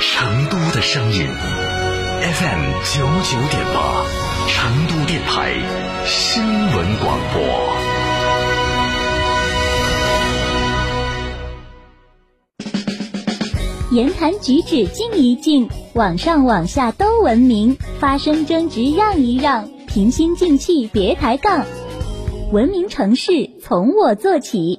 成都的声音，FM 九九点八，成都电台新闻广播。言谈举止静一静，网上网下都文明，发生争执让一让，平心静气别抬杠。文明城市从我做起。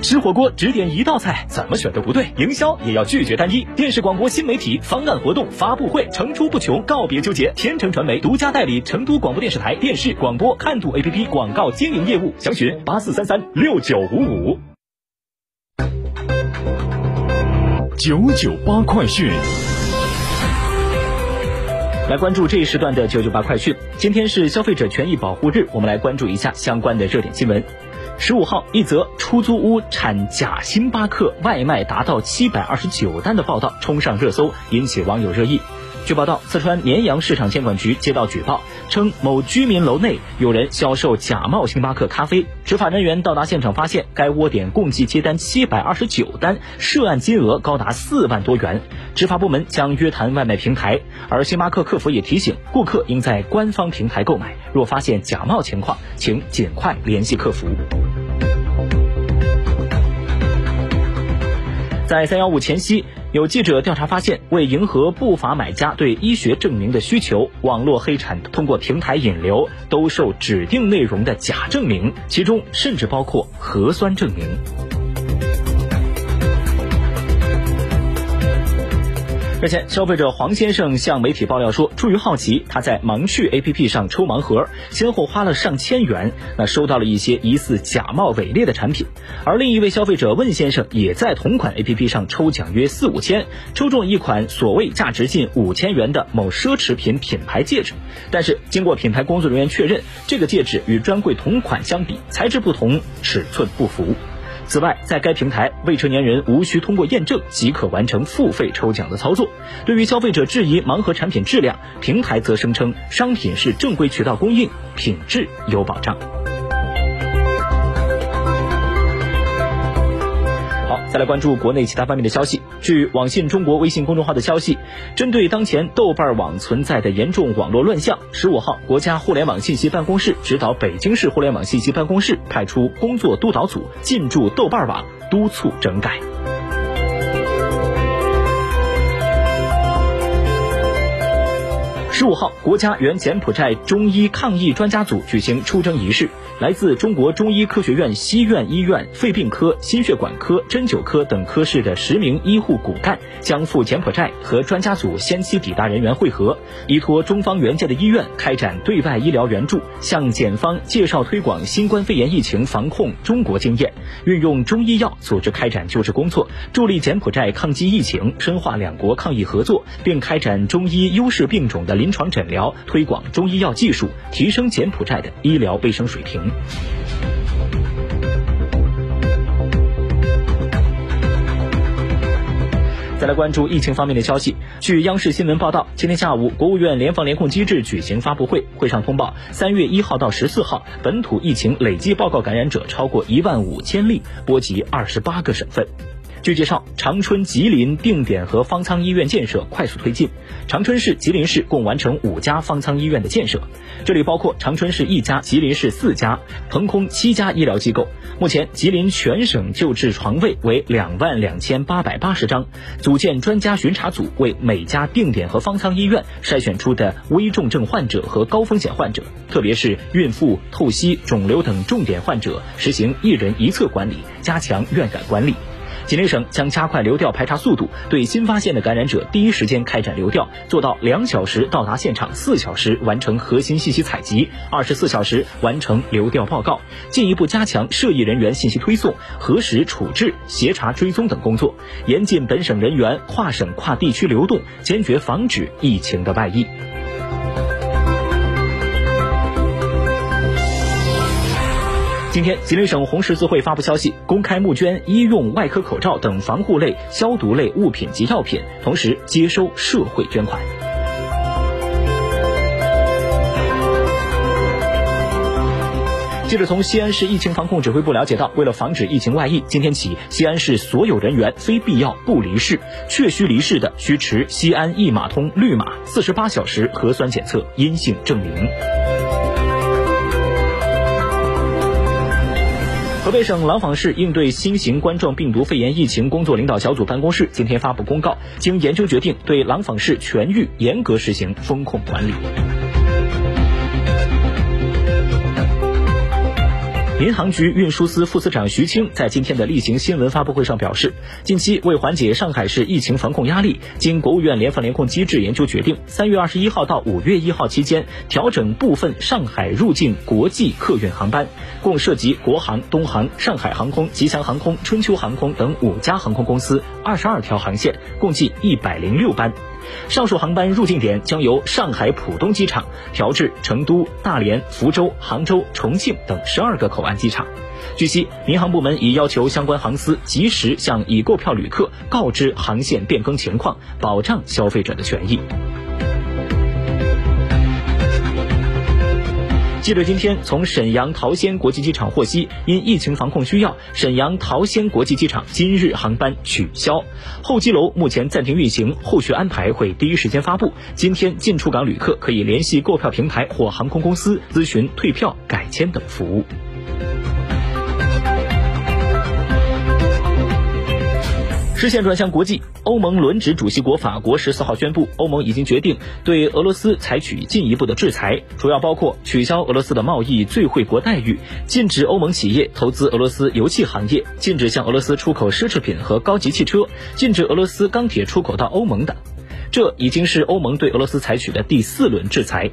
吃火锅只点一道菜，怎么选都不对。营销也要拒绝单一。电视广播新媒体方案活动发布会层出不穷，告别纠结。天成传媒独家代理成都广播电视台电视广播看度 APP 广告经营业务，详询八四三三六九五五。九九八快讯。来关注这一时段的九九八快讯。今天是消费者权益保护日，我们来关注一下相关的热点新闻。十五号，一则出租屋产假星巴克外卖达到七百二十九单的报道冲上热搜，引起网友热议。据报道，四川绵阳市场监管局接到举报，称某居民楼内有人销售假冒星巴克咖啡。执法人员到达现场，发现该窝点共计接单七百二十九单，涉案金额高达四万多元。执法部门将约谈外卖平台，而星巴克客服也提醒顾客应在官方平台购买，若发现假冒情况，请尽快联系客服。在三幺五前夕，有记者调查发现，为迎合不法买家对医学证明的需求，网络黑产通过平台引流兜售指定内容的假证明，其中甚至包括核酸证明。日前，消费者黄先生向媒体爆料说，出于好奇，他在盲趣 APP 上抽盲盒，先后花了上千元，那收到了一些疑似假冒伪劣的产品。而另一位消费者问先生也在同款 APP 上抽奖约四五千，抽中一款所谓价值近五千元的某奢侈品品牌戒指。但是经过品牌工作人员确认，这个戒指与专柜同款相比，材质不同，尺寸不符。此外，在该平台，未成年人无需通过验证即可完成付费抽奖的操作。对于消费者质疑盲盒产品质量，平台则声称商品是正规渠道供应，品质有保障。好，再来关注国内其他方面的消息。据网信中国微信公众号的消息，针对当前豆瓣网存在的严重网络乱象，十五号，国家互联网信息办公室指导北京市互联网信息办公室派出工作督导组进驻豆瓣网，督促整改。十五号，国家原柬埔寨中医抗疫专家组举行出征仪式。来自中国中医科学院西苑医院肺病科、心血管科、针灸科等科室的十名医护骨干将赴柬埔寨和专家组先期抵达人员会合，依托中方援建的医院开展对外医疗援助，向检方介绍推广新冠肺炎疫情防控中国经验，运用中医药组织开展救治工作，助力柬埔寨抗击疫情，深化两国抗疫合作，并开展中医优势病种的临临床诊疗，推广中医药技术，提升柬埔寨的医疗卫生水平。再来关注疫情方面的消息。据央视新闻报道，今天下午，国务院联防联控机制举行发布会，会上通报，三月一号到十四号，本土疫情累计报告感染者超过一万五千例，波及二十八个省份。据介绍，长春、吉林定点和方舱医院建设快速推进。长春市、吉林市共完成五家方舱医院的建设，这里包括长春市一家、吉林市四家，腾空七家医疗机构。目前，吉林全省救治床位为两万两千八百八十张，组建专家巡查组，为每家定点和方舱医院筛选出的危重症患者和高风险患者，特别是孕妇、透析、肿瘤等重点患者，实行一人一侧管理，加强院感管理。吉林省将加快流调排查速度，对新发现的感染者第一时间开展流调，做到两小时到达现场，四小时完成核心信息采集，二十四小时完成流调报告，进一步加强涉疫人员信息推送、核实处置、协查追踪等工作，严禁本省人员跨省跨地区流动，坚决防止疫情的外溢。今天，吉林省红十字会发布消息，公开募捐医用外科口罩等防护类、消毒类物品及药品，同时接收社会捐款。记者从西安市疫情防控指挥部了解到，为了防止疫情外溢，今天起，西安市所有人员非必要不离市，确需离市的需持西安一码通绿码，四十八小时核酸检测阴性证明。河北省廊坊市应对新型冠状病毒肺炎疫情工作领导小组办公室今天发布公告，经研究决定，对廊坊市全域严格实行风控管理。民航局运输司副司长徐青在今天的例行新闻发布会上表示，近期为缓解上海市疫情防控压力，经国务院联防联控机制研究决定，三月二十一号到五月一号期间，调整部分上海入境国际客运航班，共涉及国航、东航、上海航空、吉祥航空、春秋航空等五家航空公司二十二条航线，共计一百零六班。上述航班入境点将由上海浦东机场调至成都、大连、福州、杭州、重庆等十二个口岸机场。据悉，民航部门已要求相关航司及时向已购票旅客告知航线变更情况，保障消费者的权益。记者今天从沈阳桃仙国际机场获悉，因疫情防控需要，沈阳桃仙国际机场今日航班取消，候机楼目前暂停运行，后续安排会第一时间发布。今天进出港旅客可以联系购票平台或航空公司咨询退票、改签等服务。视线转向国际，欧盟轮值主席国法国十四号宣布，欧盟已经决定对俄罗斯采取进一步的制裁，主要包括取消俄罗斯的贸易最惠国待遇，禁止欧盟企业投资俄罗斯油气行业，禁止向俄罗斯出口奢侈品和高级汽车，禁止俄罗斯钢铁出口到欧盟等。这已经是欧盟对俄罗斯采取的第四轮制裁。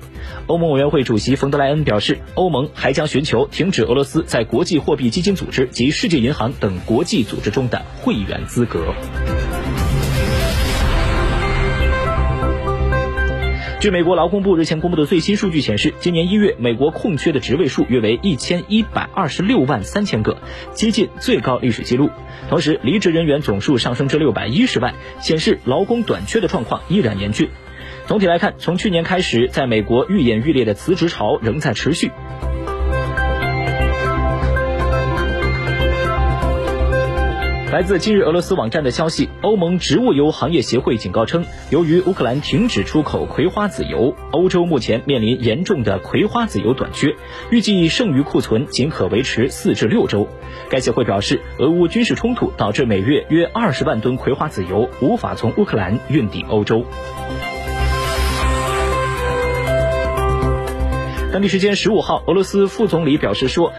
欧盟委员会主席冯德莱恩表示，欧盟还将寻求停止俄罗斯在国际货币基金组织及世界银行等国际组织中的会员资格。据美国劳工部日前公布的最新数据显示，今年一月美国空缺的职位数约为一千一百二十六万三千个，接近最高历史记录。同时，离职人员总数上升至六百一十万，显示劳工短缺的状况依然严峻。总体来看，从去年开始，在美国愈演愈烈的辞职潮仍在持续。来自今日俄罗斯网站的消息，欧盟植物油行业协会警告称，由于乌克兰停止出口葵花籽油，欧洲目前面临严重的葵花籽油短缺，预计剩余库存仅可维持四至六周。该协会表示，俄乌军事冲突导致每月约二十万吨葵花籽油无法从乌克兰运抵欧洲。当地时间十五号，俄罗斯副总理表示说。